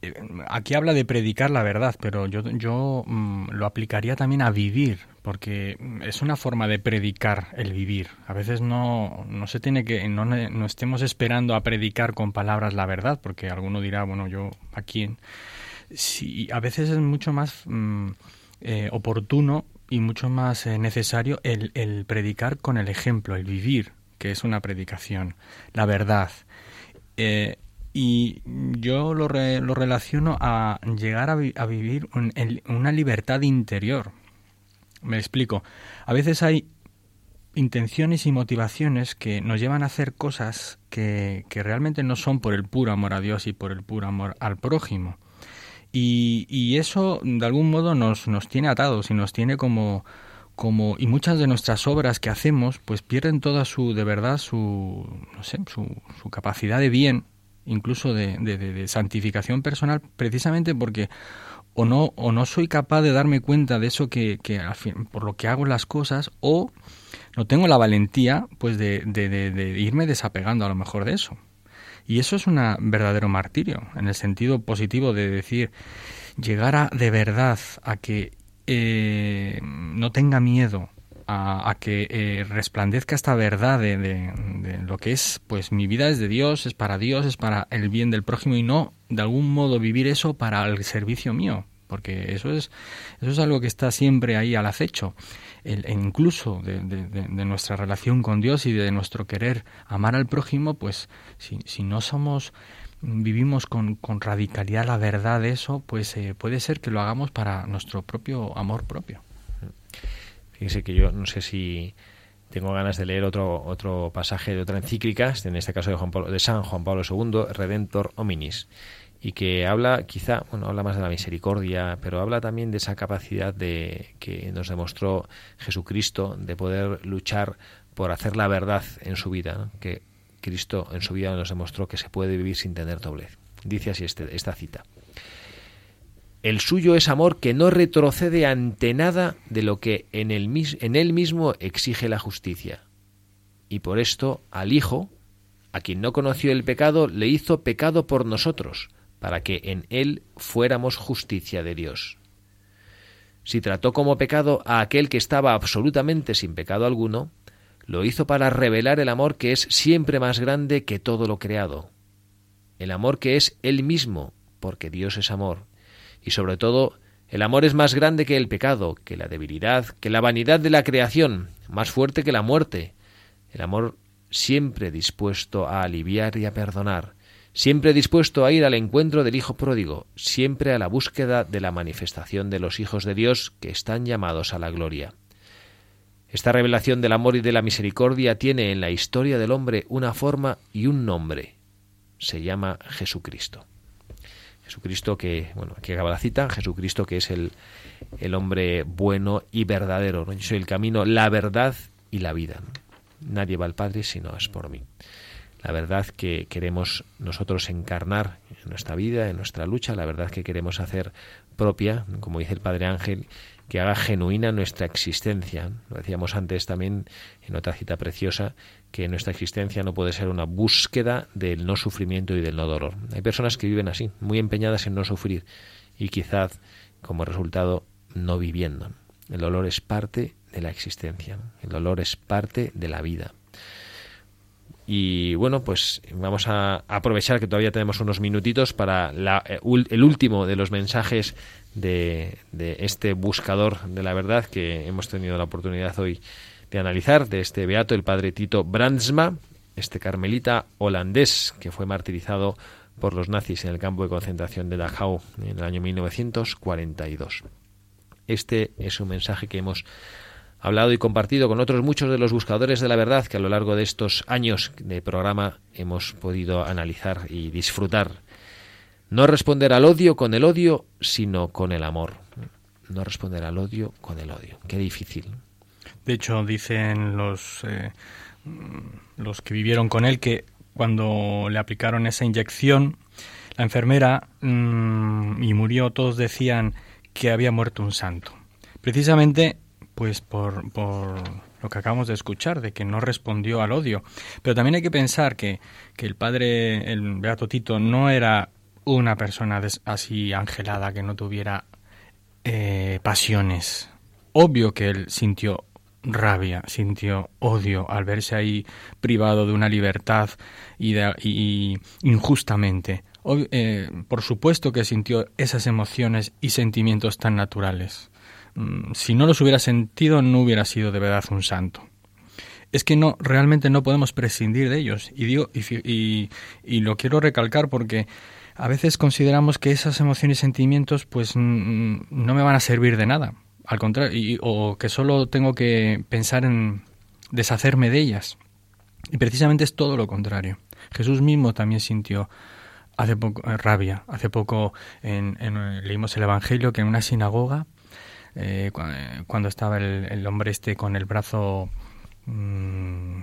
eh, aquí habla de predicar la verdad, pero yo, yo mm, lo aplicaría también a vivir, porque mm, es una forma de predicar el vivir. A veces no, no se tiene que, no, no estemos esperando a predicar con palabras la verdad, porque alguno dirá, bueno, yo aquí en, sí, a veces es mucho más mm, eh, oportuno y mucho más eh, necesario el predicar con el ejemplo, el vivir, que es una predicación, la verdad. Eh, y yo lo, lo relaciono a llegar a, vi- a vivir un- una libertad interior. Me explico. A veces hay intenciones y motivaciones que nos llevan a hacer cosas que, que realmente no son por el puro amor a Dios y por el puro amor al prójimo. Y, y eso de algún modo nos, nos tiene atados y nos tiene como, como y muchas de nuestras obras que hacemos pues pierden toda su de verdad su no sé su, capacidad de bien incluso de, de, de- santificación personal precisamente porque o no o no soy capaz de darme cuenta de eso que, que por lo que hago las cosas o no tengo la valentía pues de- de irme desapegando a lo mejor de eso. Y eso es un verdadero martirio, en el sentido positivo de decir, llegar a, de verdad a que eh, no tenga miedo, a, que eh, resplandezca esta verdad de, lo que es, pues mi vida es de Dios, es para Dios, es para el bien del prójimo y no de algún modo vivir eso para el servicio mío, porque eso es, eso es algo que está siempre ahí al acecho. El, e incluso de- de nuestra relación con Dios y de nuestro querer amar al prójimo, pues si, si no somos vivimos con, con radicalidad la verdad de eso, pues eh, puede ser que lo hagamos para nuestro propio amor propio. Fíjese que yo no sé si tengo ganas de leer otro otro pasaje de otra encíclica, en este caso de, Juan Pablo- de San Juan Pablo II, Redentor Hominis. y que habla quizá, bueno, habla más de la misericordia, pero habla también de esa capacidad de que nos demostró Jesucristo de poder luchar por hacer la verdad en su vida, ¿no? que Cristo en su vida nos demostró que se puede vivir sin tener doblez. Dice así este, esta cita. El suyo es amor que no retrocede ante nada de lo que en, él mismo exige la justicia. Y por esto al Hijo, a quien no conoció el pecado, le hizo pecado por nosotros, para que en él fuéramos justicia de Dios. Si trató como pecado a aquel que estaba absolutamente sin pecado alguno, lo hizo para revelar el amor que es siempre más grande que todo lo creado. El amor que es Él mismo, porque Dios es amor. Y sobre todo, el amor es más grande que el pecado, que la debilidad, que la vanidad de la creación, más fuerte que la muerte. El amor siempre dispuesto a aliviar y a perdonar, siempre dispuesto a ir al encuentro del Hijo pródigo, siempre a la búsqueda de la manifestación de los hijos de Dios que están llamados a la gloria. Esta revelación del amor y de la misericordia tiene en la historia del hombre una forma y un nombre. Se llama Jesucristo. Jesucristo que, bueno, aquí acaba la cita, Jesucristo que es el, el hombre bueno y verdadero. ¿no? Yo soy el camino, la verdad y la vida. Nadie va al Padre si no es por mí. La verdad que queremos nosotros encarnar en nuestra vida, en nuestra lucha, la verdad que queremos hacer propia, como dice el Padre Ángel, que haga genuina nuestra existencia. Lo decíamos antes también en otra cita preciosa, que nuestra existencia no puede ser una búsqueda del no sufrimiento y del no dolor. Hay personas que viven así, muy empeñadas en no sufrir y quizás como resultado no viviendo. El dolor es parte de la existencia, el dolor es parte de la vida. Y bueno, pues vamos a aprovechar que todavía tenemos unos minutitos para la, eh, el último de los mensajes de, este buscador de la verdad que hemos tenido la oportunidad hoy de analizar, de este beato, el padre Tito Brandsma, este carmelita holandés que fue martirizado por los nazis en el campo de concentración de Dachau en el año 1942. Este es un mensaje que hemos hablado y compartido con otros muchos de los buscadores de la verdad que a lo largo de estos años de programa hemos podido analizar y disfrutar. No responder al odio con el odio, sino con el amor. No responder al odio con el odio. Qué difícil. De hecho, dicen los, eh, los que vivieron con él que cuando le aplicaron esa inyección, la enfermera mm, y murió, todos decían que había muerto un santo. Precisamente, pues por, por lo que acabamos de escuchar, de que no respondió al odio. Pero también hay que pensar que, que el padre, el Beato Tito, no era una persona así angelada que no tuviera eh, pasiones. Obvio que él sintió rabia, sintió odio al verse ahí privado de una libertad y, de- injustamente. Eh, por supuesto que sintió esas emociones y sentimientos tan naturales. Mm, Si no los hubiera sentido, no hubiera sido de verdad un santo. Es que no, realmente no podemos prescindir de ellos. Y digo, y- y lo quiero recalcar porque a veces consideramos que esas emociones y sentimientos, pues no me van a servir de nada. Al contrario, o que solo tengo que pensar en deshacerme de ellas. Y precisamente es todo lo contrario. Jesús mismo también sintió hace poco eh, rabia. Hace poco en- eh, leímos el Evangelio que en una sinagoga, eh, cuando estaba el, el hombre este con el brazo mm,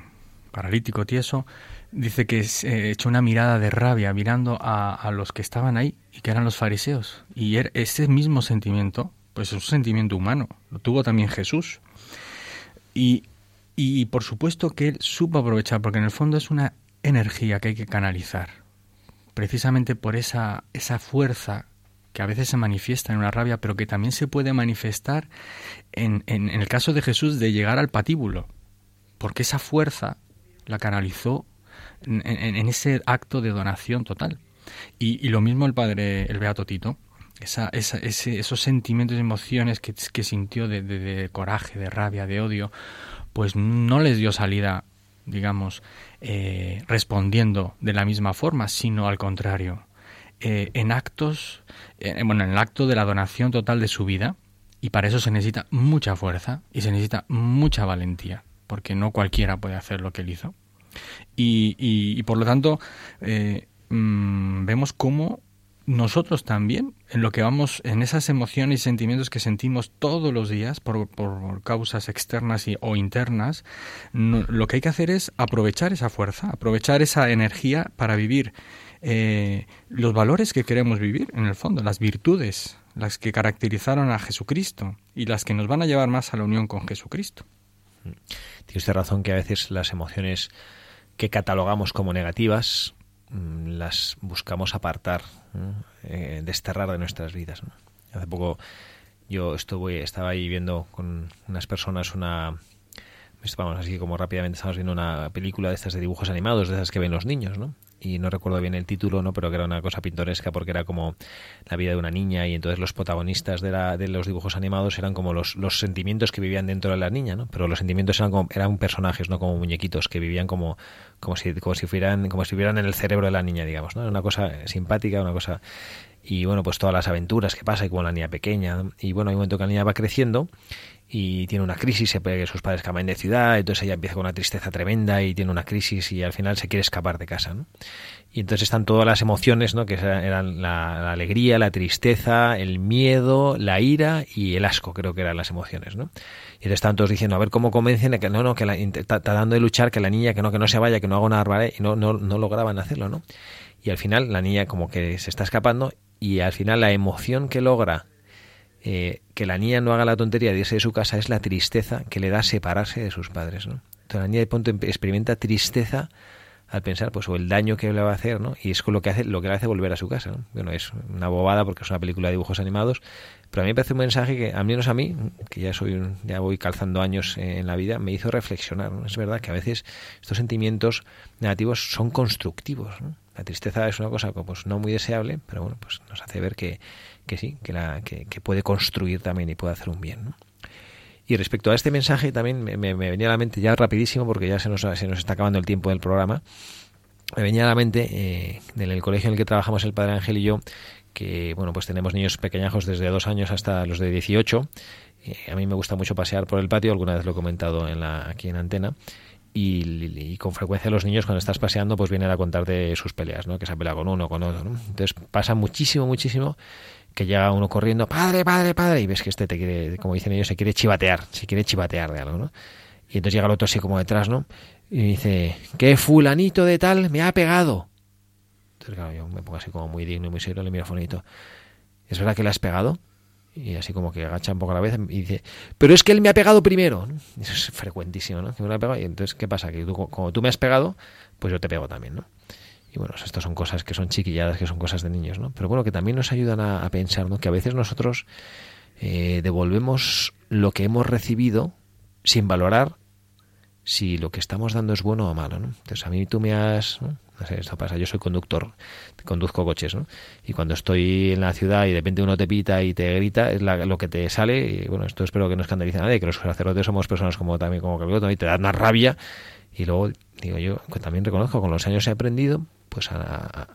paralítico, tieso, dice que se echó una mirada de rabia mirando a, a los que estaban ahí y que eran los fariseos. Y er- ese mismo sentimiento, pues es un sentimiento humano, lo tuvo también Jesús. Y, y por supuesto que él supo aprovechar, porque en el fondo es una energía que hay que canalizar. Precisamente por esa, esa fuerza que a veces se manifiesta en una rabia, pero que también se puede manifestar en, en- en el caso de Jesús de llegar al patíbulo. Porque esa fuerza la canalizó en, ese acto de donación total. Y, lo mismo el padre, el Beato Tito, esa, esa- ese- esos sentimientos y emociones que, sintió de coraje, de rabia, de odio, pues no les dio salida, digamos, eh, respondiendo de la misma forma, sino al contrario, eh, en actos, eh, bueno, en el acto de la donación total de su vida, y para eso se necesita mucha fuerza y se necesita mucha valentía, porque no cualquiera puede hacer lo que él hizo. Y, y- y por lo tanto, eh, mm, vemos cómo nosotros también, en lo que vamos, en esas emociones y sentimientos que sentimos todos los días por, por causas externas y, o internas, lo que hay que hacer es aprovechar esa fuerza, aprovechar esa energía para vivir eh, los valores que queremos vivir, en el fondo, las virtudes, las que caracterizaron a Jesucristo y las que nos van a llevar más a la unión con Jesucristo. Tiene usted razón que a veces las emociones que catalogamos como negativas mm, las buscamos apartar. Eh, desterrar de nuestras vidas. ¿no? Hace poco yo estuve, estaba ahí viendo con unas personas una... Vamos, así como rápidamente estamos viendo una película de estas de dibujos animados, de esas que ven los niños, ¿no? Y no recuerdo bien el título, ¿no? Pero que era una cosa pintoresca porque era como la vida de una niña y entonces los protagonistas de, la, de los dibujos animados eran como los, los sentimientos que vivían dentro de la niña, ¿no? Pero los sentimientos eran como, eran personajes, no como muñequitos que vivían como, como si, como si fueran, como si estuvieran en el cerebro de la niña, digamos, ¿no? Una cosa simpática, una cosa y bueno, pues todas las aventuras que pasa como la niña pequeña. Y bueno, hay un momento que la niña va creciendo y tiene una crisis, se puede que sus padres cambian de ciudad, entonces ella empieza con una tristeza tremenda y tiene una crisis y al final se quiere escapar de casa, ¿no? Y entonces están todas las emociones, ¿no? Que eran la, alegría, la tristeza, el miedo, la ira y el asco, creo que eran las emociones, ¿no? Y entonces están todos diciendo, a ver cómo convencen a que no, no, que la, tratando de luchar, que la niña, que no, que no se vaya, que no haga una barbaridad, y no, no, no lograban hacerlo, ¿no? Y al final la niña como que se está escapando y al final la emoción que logra eh, que la niña no haga la tontería de irse de su casa es la tristeza que le da separarse de sus padres, ¿no? Entonces la niña de pronto experimenta tristeza al pensar pues o el daño que le va a hacer, ¿no? Y es lo que hace lo que le hace volver a su casa, ¿no? Bueno, es una bobada porque es una película de dibujos animados, pero a mí me parece un mensaje que al menos a mí, que ya soy un- ya voy calzando años en la vida, me hizo reflexionar. Es verdad que a veces estos sentimientos negativos son constructivos, ¿no? La tristeza es una cosa pues no muy deseable, pero bueno, pues nos hace ver que, que sí, que, la, que, puede construir también y puede hacer un bien. Y respecto a este mensaje también me venía a la mente ya rapidísimo porque ya se nos, se nos está acabando el tiempo del programa. Me venía a la mente eh, en el colegio en el que trabajamos el Padre Ángel y yo que bueno pues tenemos niños pequeñajos desde dos años hasta los de 18. Eh, a mí me gusta mucho pasear por el patio, alguna vez lo he comentado en la, aquí en antena. Y, con frecuencia los niños cuando estás paseando pues vienen a contarte sus peleas, ¿no? Que se ha peleado con uno, con otro, ¿no? Entonces pasa muchísimo, muchísimo que llega uno corriendo, padre, padre, padre, y ves que este te quiere, como dicen ellos, se quiere chivatear, se quiere chivatear de algo, ¿no? Y entonces llega el otro así como detrás, ¿no? Y dice, que fulanito de tal me ha pegado. Entonces, claro, yo me pongo así como muy digno y muy serio, le miro a fulanito. ¿Es verdad que le has pegado? Y así como que agacha un poco la cabeza y dice, pero es que él me ha pegado primero. [laughs] Eso es frecuentísimo, ¿no? Que me. Y entonces, ¿qué pasa? Que tú, como tú me has pegado, pues yo te pego también, ¿no? Y bueno, estas son cosas que son chiquilladas, que son cosas de niños, ¿no? Pero bueno, que también nos ayudan a, a pensar, ¿no? Que a veces nosotros eh, devolvemos lo que hemos recibido sin valorar si lo que estamos dando es bueno o malo, ¿no? Entonces a mí tú me has, ¿no? No sé, esto pasa, yo soy conductor, conduzco coches, ¿no? Y cuando estoy en la ciudad y de repente uno te pita y te grita, es la- lo que te sale, y bueno, esto espero que no escandalice a nadie, que los sacerdotes somos personas como también como Calvigoto, y te da una rabia, y luego, digo yo, que también reconozco, con los años he aprendido, pues a,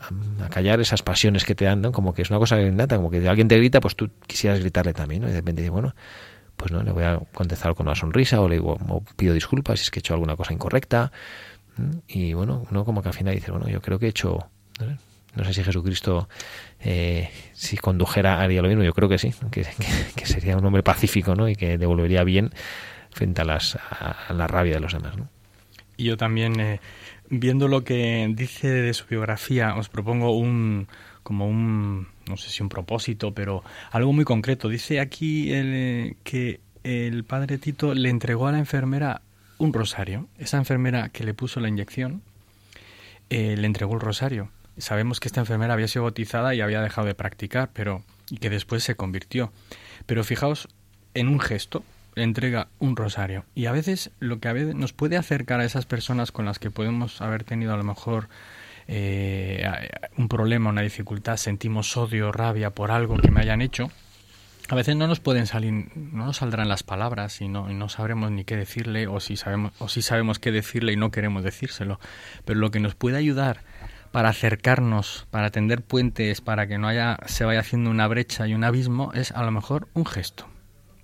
callar esas pasiones que te dan, ¿no? Como que es una cosa innata, como que si alguien te grita, pues tú quisieras gritarle también, ¿no? Y de repente bueno, pues no, le voy a contestar con una sonrisa o le digo, o pido disculpas si es que he hecho alguna cosa incorrecta. Y bueno, uno como que al final dice, bueno, yo creo que he hecho, no sé, si Jesucristo, eh, si condujera, haría lo mismo, yo creo que sí, que, que- sería un hombre pacífico, ¿no? Y que devolvería bien frente a, las, a, a la rabia de los demás, ¿no? Y yo también, eh, viendo lo que dice de su biografía, os propongo un como un no sé si un propósito, pero algo muy concreto. Dice aquí el, eh, que el padre Tito le entregó a la enfermera un rosario. Esa enfermera que le puso la inyección eh, le entregó el rosario. Sabemos que esta enfermera había sido bautizada y había dejado de practicar, pero y que después se convirtió. Pero fijaos en un gesto, le entrega un rosario. Y a veces lo que a veces nos puede acercar a esas personas con las que podemos haber tenido a lo mejor eh, un problema, una dificultad, sentimos odio, rabia por algo que me hayan hecho, a veces no nos pueden salir, no nos saldrán las palabras y no, y no sabremos ni qué decirle o si sabemos o si sabemos qué decirle y no queremos decírselo. Pero lo que nos puede ayudar para acercarnos, para tender puentes, para que no haya se vaya haciendo una brecha y un abismo es a lo mejor un gesto.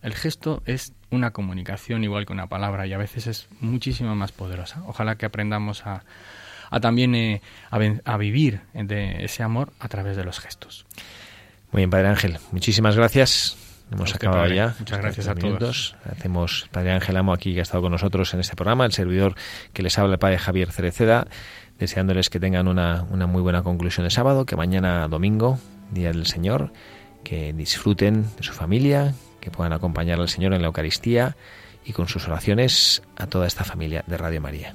El gesto es una comunicación igual que una palabra y a veces es muchísimo más poderosa. Ojalá que aprendamos a, a también eh, a, ven- a vivir de ese amor a través de los gestos. Muy bien, Padre Ángel, muchísimas gracias. Hemos usted, acabado Padre. ya. Muchas gracias a todos. Hacemos Padre Ángel Amo aquí que ha estado con nosotros en este programa, el servidor que les habla el Padre Javier Cereceda, deseándoles que tengan una, una muy buena conclusión de sábado, que mañana domingo, Día del Señor, que disfruten de su familia, que puedan acompañar al Señor en la Eucaristía y con sus oraciones a toda esta familia de Radio María.